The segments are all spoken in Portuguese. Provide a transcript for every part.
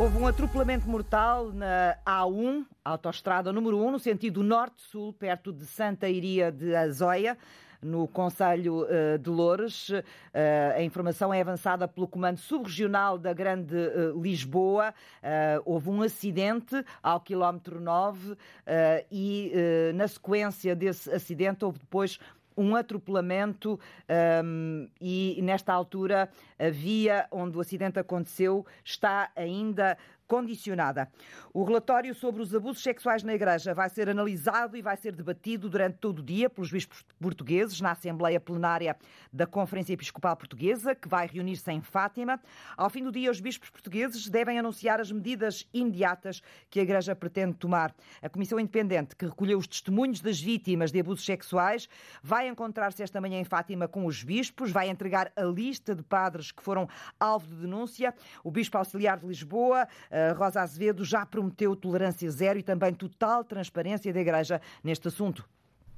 Houve um atropelamento mortal na A1, autoestrada número 1, no sentido norte-sul, perto de Santa Iria de Azóia no Conselho uh, de Loures. Uh, a informação é avançada pelo Comando Subregional da Grande uh, Lisboa. houve um acidente ao quilómetro 9 e, na sequência desse acidente, houve depois um atropelamento um, e nesta altura a via onde o acidente aconteceu está ainda condicionada. O relatório sobre os abusos sexuais na Igreja vai ser analisado e vai ser debatido durante todo o dia pelos bispos portugueses na Assembleia Plenária da Conferência Episcopal Portuguesa, que vai reunir-se em Fátima. Ao fim do dia, os bispos portugueses devem anunciar as medidas imediatas que a Igreja pretende tomar. A Comissão Independente, que recolheu os testemunhos das vítimas de abusos sexuais, vai encontrar-se esta manhã em Fátima com os bispos, vai entregar a lista de padres que foram alvo de denúncia. O Bispo Auxiliar de Lisboa, Rosa Azevedo já prometeu tolerância zero e também total transparência da Igreja neste assunto.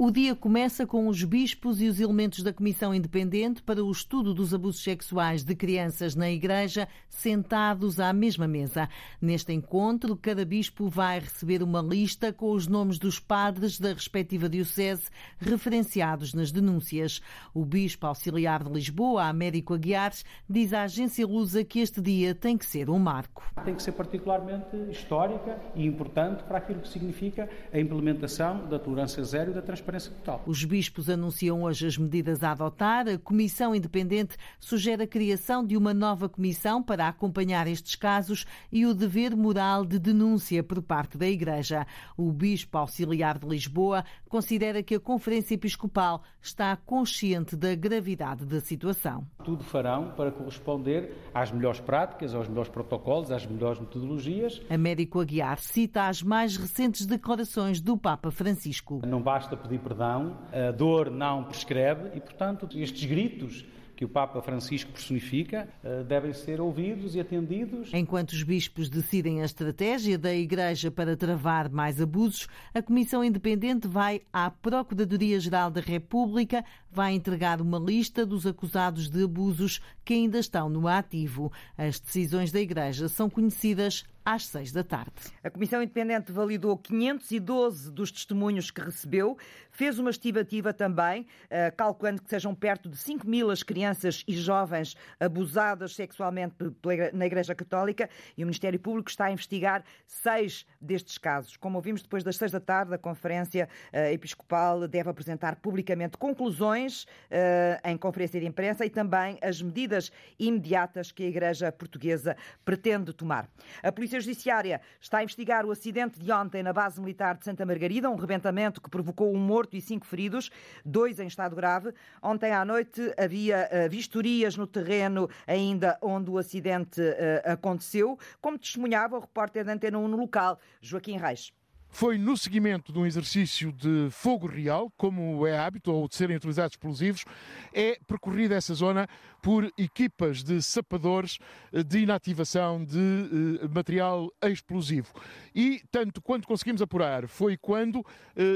O dia começa com os bispos e os elementos da Comissão Independente para o estudo dos abusos sexuais de crianças na Igreja sentados à mesma mesa. Neste encontro, cada bispo vai receber uma lista com os nomes dos padres da respectiva diocese referenciados nas denúncias. O bispo auxiliar de Lisboa, Américo Aguiar, diz à agência Lusa que este dia tem que ser um marco. Tem que ser particularmente histórica e importante para aquilo que significa a implementação da tolerância zero e da transparência transparência total. Os bispos anunciam hoje as medidas a adotar. A Comissão Independente sugere a criação de uma nova comissão para acompanhar estes casos e o dever moral de denúncia por parte da Igreja. O bispo auxiliar de Lisboa considera que a Conferência Episcopal está consciente da gravidade da situação. Tudo farão para corresponder às melhores práticas, aos melhores protocolos, às melhores metodologias. Américo Aguiar cita as mais recentes declarações do Papa Francisco. Não basta pedir perdão, a dor não prescreve e, portanto, estes gritos que o Papa Francisco personifica eh, devem ser ouvidos e atendidos. Enquanto os bispos decidem a estratégia da Igreja para travar mais abusos, a Comissão Independente vai à Procuradoria-Geral da República, vai entregar uma lista dos acusados de abusos que ainda estão no ativo. As decisões da Igreja são conhecidas às seis da tarde. A Comissão Independente validou 512 dos testemunhos que recebeu, fez uma estimativa também, eh, calculando que sejam perto de 5 mil as crianças e jovens abusadas sexualmente na Igreja Católica e o Ministério Público está a investigar seis destes casos. Como ouvimos depois das seis da tarde, a Conferência eh, Episcopal deve apresentar publicamente conclusões eh, em conferência de imprensa e também as medidas imediatas que a Igreja Portuguesa pretende tomar. A Polícia Polícia Judiciária está a investigar o acidente de ontem na base militar de Santa Margarida, um rebentamento que provocou um morto e cinco feridos, dois em estado grave. Ontem à noite havia uh, vistorias no terreno ainda onde o acidente uh, aconteceu, como testemunhava o repórter da Antena 1 no local, Joaquim Reis. Foi no seguimento de um exercício de fogo real, como é hábito, ou de serem utilizados explosivos, é percorrida essa zona por equipas de sapadores eh, de inativação de uh, material explosivo. E, tanto quanto conseguimos apurar, foi quando uh,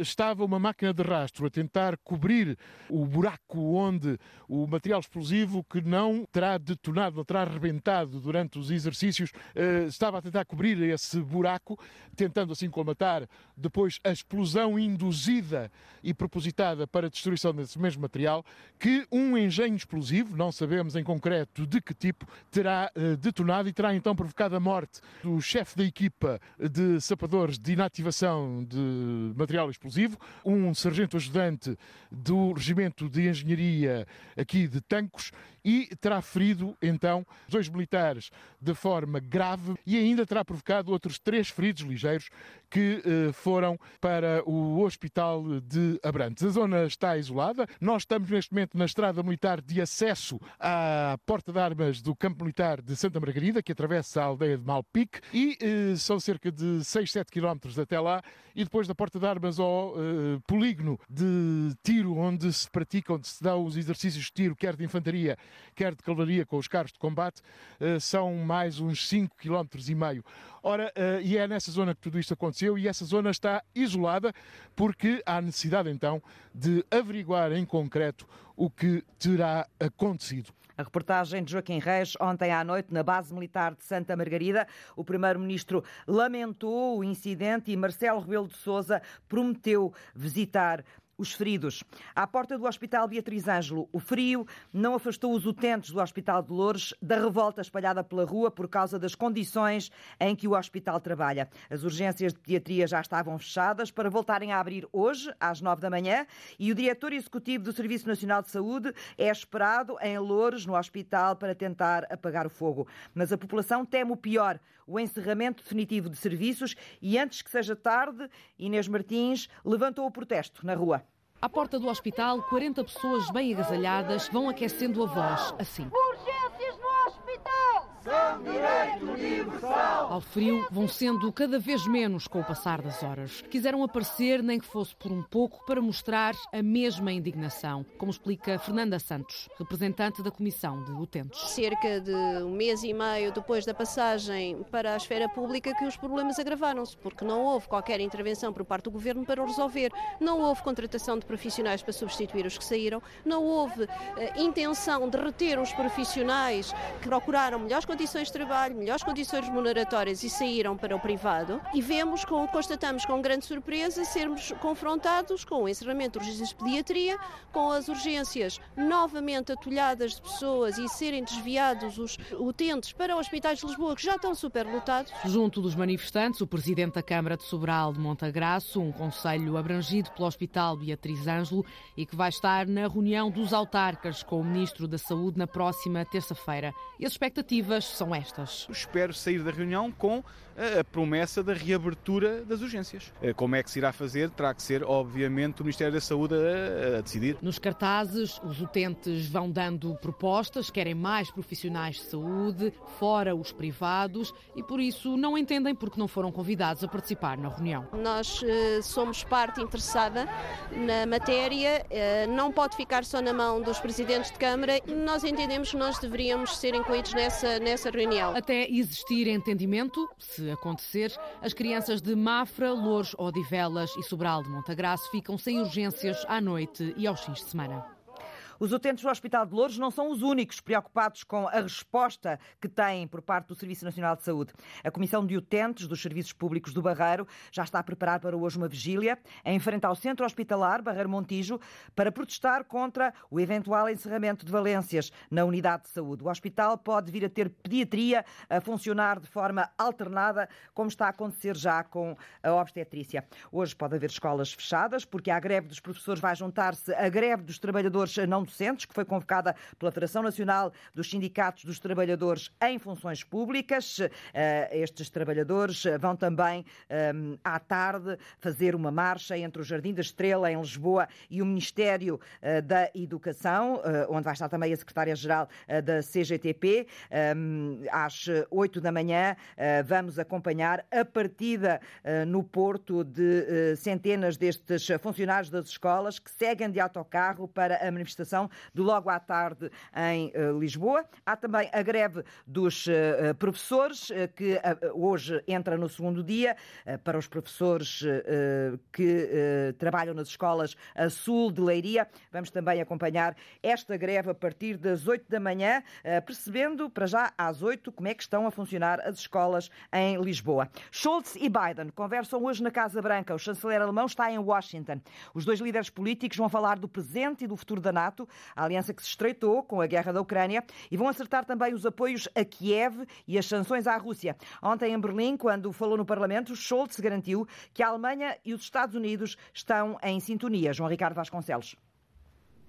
estava uma máquina de rastro a tentar cobrir o buraco onde o material explosivo, que não terá detonado, não terá arrebentado durante os exercícios, uh, estava a tentar cobrir esse buraco, tentando assim colmatar depois a explosão induzida e propositada para a destruição desse mesmo material, que um engenho explosivo, não sabemos em concreto de que tipo, terá uh, detonado e terá então provocado a morte do chefe da equipa de sapadores de inativação de material explosivo, um sargento ajudante do Regimento de Engenharia aqui de Tancos e terá ferido então dois militares de forma grave e ainda terá provocado outros três feridos ligeiros que eh, foram para o Hospital de Abrantes. A zona está isolada. Nós estamos neste momento na estrada militar de acesso à porta de armas do campo militar de Santa Margarida, que atravessa a aldeia de Malpique, e eh, são cerca de 6, 7 quilómetros até lá. E depois da porta de armas ao eh, polígono de tiro, onde se praticam, onde se dão os exercícios de tiro, quer de infantaria, quer de cavalaria com os carros de combate, eh, são mais uns 5 quilómetros e meio. Ora, uh, e é nessa zona que tudo isto aconteceu e essa zona está isolada porque há necessidade então de averiguar em concreto o que terá acontecido. A reportagem de Joaquim Reis, ontem à noite, na base militar de Santa Margarida, o primeiro-ministro lamentou o incidente e Marcelo Rebelo de Sousa prometeu visitar os feridos. À porta do Hospital Beatriz Ângelo, o frio não afastou os utentes do Hospital de Loures da revolta espalhada pela rua por causa das condições em que o hospital trabalha. As urgências de pediatria já estavam fechadas para voltarem a abrir hoje, às nove da manhã, e o diretor executivo do Serviço Nacional de Saúde é esperado em Loures, no hospital, para tentar apagar o fogo. Mas a população teme o pior, o encerramento definitivo de serviços, e antes que seja tarde, Inês Martins levantou o protesto na rua. À porta do hospital, 40 pessoas bem agasalhadas vão aquecendo a voz, assim. Urgências no hospital! São direito universal! Ao frio, vão sendo cada vez menos com o passar das horas. Quiseram aparecer, nem que fosse por um pouco, para mostrar a mesma indignação, como explica Fernanda Santos, representante da Comissão de Utentes. Cerca de um mês e meio depois da passagem para a esfera pública que os problemas agravaram-se, porque não houve qualquer intervenção por parte do Governo para o resolver. Não houve contratação de profissionais para substituir os que saíram, não houve uh, intenção de reter os profissionais que procuraram melhores condições de trabalho, melhores condições remuneratórias e saíram para o privado. E vemos, com, constatamos com grande surpresa, sermos confrontados com o encerramento de urgências de pediatria, com as urgências novamente atulhadas de pessoas e serem desviados os utentes para hospitais de Lisboa que já estão superlotados. Junto dos manifestantes, o presidente da Câmara de Sobral de Montagraço, um conselho abrangido pelo Hospital Beatriz Ângelo e que vai estar na reunião dos autarcas com o Ministro da Saúde na próxima terça-feira. E as expectativas são estas. Espero sair da reunião com a promessa da reabertura das urgências. Como é que se irá fazer? Terá que ser, obviamente, o Ministério da Saúde a, a decidir. Nos cartazes, os utentes vão dando propostas, querem mais profissionais de saúde, fora os privados, e por isso não entendem porque não foram convidados a participar na reunião. Nós uh, somos parte interessada na matéria, uh, não pode ficar só na mão dos presidentes de Câmara. Nós entendemos que nós deveríamos ser incluídos nessa, nessa reunião. Até existir entendimento, se acontecer, as crianças de Mafra, Louros, Odivelas e Sobral de Montagraço ficam sem urgências à noite e aos fins de semana. Os utentes do Hospital de Louros não são os únicos preocupados com a resposta que têm por parte do Serviço Nacional de Saúde. A Comissão de Utentes dos Serviços Públicos do Barreiro já está a preparar para hoje uma vigília em frente ao Centro Hospitalar Barreiro Montijo para protestar contra o eventual encerramento de valências na unidade de saúde. O hospital pode vir a ter pediatria a funcionar de forma alternada, como está a acontecer já com a obstetrícia. Hoje pode haver escolas fechadas, porque a greve dos professores vai juntar-se à greve dos trabalhadores não docentes, que foi convocada pela Federação Nacional dos Sindicatos dos Trabalhadores em Funções Públicas. Estes trabalhadores vão também à tarde fazer uma marcha entre o Jardim da Estrela em Lisboa e o Ministério da Educação, onde vai estar também a Secretária-Geral da CGTP. Às 8 da manhã vamos acompanhar a partida no Porto de centenas destes funcionários das escolas que seguem de autocarro para a manifestação de logo à tarde em uh, Lisboa. Há também a greve dos uh, professores, uh, que hoje entra no segundo dia, para os professores que trabalham nas escolas a sul de Leiria. Vamos também acompanhar esta greve a partir das 8 da manhã, percebendo para já às 8 como é que estão a funcionar as escolas em Lisboa. Scholz e Biden conversam hoje na Casa Branca. O chanceler alemão está em Washington. Os dois líderes políticos vão falar do presente e do futuro da NATO a aliança que se estreitou com a guerra da Ucrânia, e vão acertar também os apoios a Kiev e as sanções à Rússia. Ontem, em Berlim, quando falou no Parlamento, Scholz garantiu que a Alemanha e os Estados Unidos estão em sintonia. João Ricardo Vasconcelos.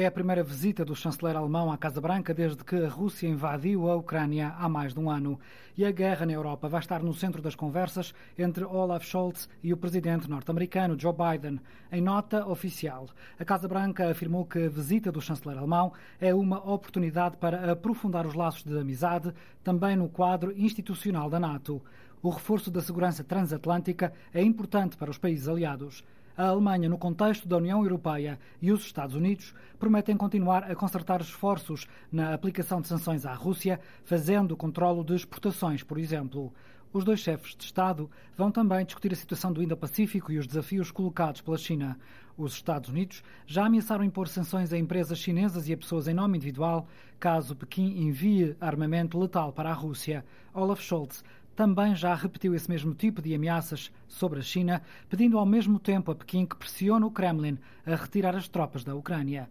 É a primeira visita do chanceler alemão à Casa Branca desde que a Rússia invadiu a Ucrânia há mais de um ano. E a guerra na Europa vai estar no centro das conversas entre Olaf Scholz e o presidente norte-americano Joe Biden. Em nota oficial, a Casa Branca afirmou que a visita do chanceler alemão é uma oportunidade para aprofundar os laços de amizade, também no quadro institucional da NATO. O reforço da segurança transatlântica é importante para os países aliados. A Alemanha, no contexto da União Europeia e os Estados Unidos, prometem continuar a concertar esforços na aplicação de sanções à Rússia, fazendo controlo de exportações, por exemplo. Os dois chefes de Estado vão também discutir a situação do Indo-Pacífico e os desafios colocados pela China. Os Estados Unidos já ameaçaram impor sanções a empresas chinesas e a pessoas em nome individual caso Pequim envie armamento letal para a Rússia. Olaf Scholz também já repetiu esse mesmo tipo de ameaças sobre a China, pedindo ao mesmo tempo a Pequim que pressione o Kremlin a retirar as tropas da Ucrânia.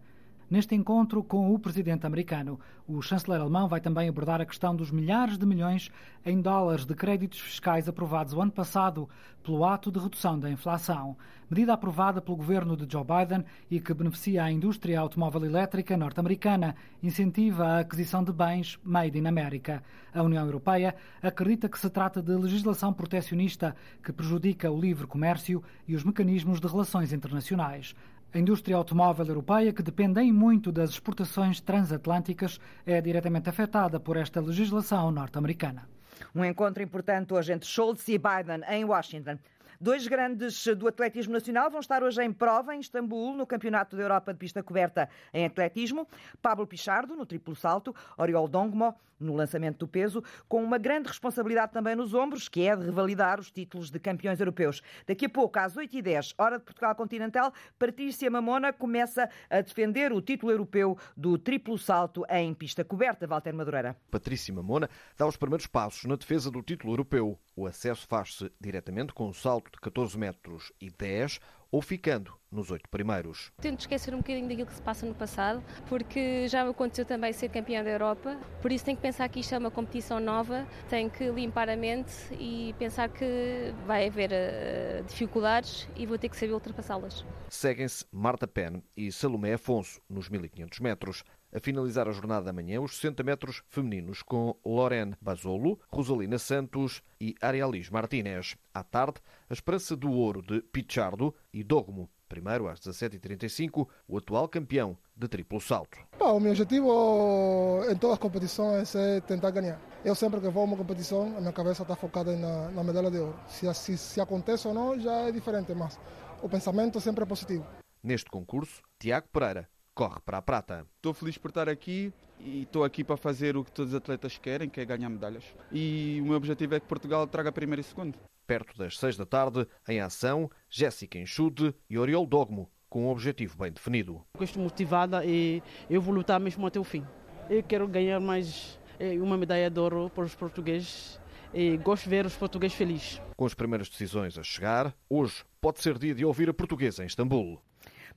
Neste encontro com o presidente americano, o chanceler alemão vai também abordar a questão dos milhares de milhões em dólares de créditos fiscais aprovados o ano passado pelo ato de redução da inflação. Medida aprovada pelo governo de Joe Biden e que beneficia a indústria automóvel elétrica norte-americana, incentiva a aquisição de bens made in America. A União Europeia acredita que se trata de legislação protecionista que prejudica o livre comércio e os mecanismos de relações internacionais. A indústria automóvel europeia, que depende muito das exportações transatlânticas, é diretamente afetada por esta legislação norte-americana. Um encontro importante hoje entre Scholz e Biden em Washington. Dois grandes do atletismo nacional vão estar hoje em prova em Istambul, no Campeonato da Europa de Pista Coberta em Atletismo. Pablo Pichardo, no triplo salto, Oriol Dongmo, no lançamento do peso, com uma grande responsabilidade também nos ombros, que é de revalidar os títulos de campeões europeus. Daqui a pouco, às 8h10, hora de Portugal Continental, Patrícia Mamona começa a defender o título europeu do triplo salto em pista coberta. Walter Madureira. Patrícia Mamona dá os primeiros passos na defesa do título europeu. O acesso faz-se diretamente com o salto de 14 metros e 10 ou ficando nos oito primeiros. Tento esquecer um bocadinho daquilo que se passa no passado, porque já me aconteceu também ser campeã da Europa, por isso tenho que pensar que isto é uma competição nova, tenho que limpar a mente e pensar que vai haver uh, dificuldades e vou ter que saber ultrapassá-las. Seguem-se Marta Pen e Salomé Afonso nos 1500 metros. A finalizar a jornada da manhã, os 60 metros femininos com Lorene Basolo, Rosalina Santos e Arialis Martínez. À tarde, a esperança do ouro de Pichardo e Dogmo. Primeiro, às 17h35, o atual campeão de triplo salto. o meu objetivo em todas as competições é tentar ganhar. Eu sempre que vou a uma competição, a minha cabeça está focada na, na medalha de ouro. Se, se, se acontece ou não, já é diferente, mas o pensamento sempre é positivo. Neste concurso, Tiago Pereira corre para a prata. Estou feliz por estar aqui e estou aqui para fazer o que todos os atletas querem, que é ganhar medalhas. E o meu objetivo é que Portugal traga primeiro e segundo. Perto das seis da tarde, em ação, Jéssica Enxude e Oriol Dogmo, com um objetivo bem definido. Estou motivada e eu vou lutar mesmo até o fim. Eu quero ganhar mais eh, uma medalha de ouro para os portugueses e gosto de ver os portugueses felizes. Com as primeiras decisões a chegar, hoje pode ser dia de ouvir a portuguesa em Istambul.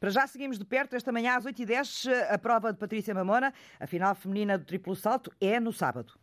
Para já seguimos de perto, esta manhã às 8h10, a prova de Patrícia Mamona, a final feminina do triplo salto, é no sábado.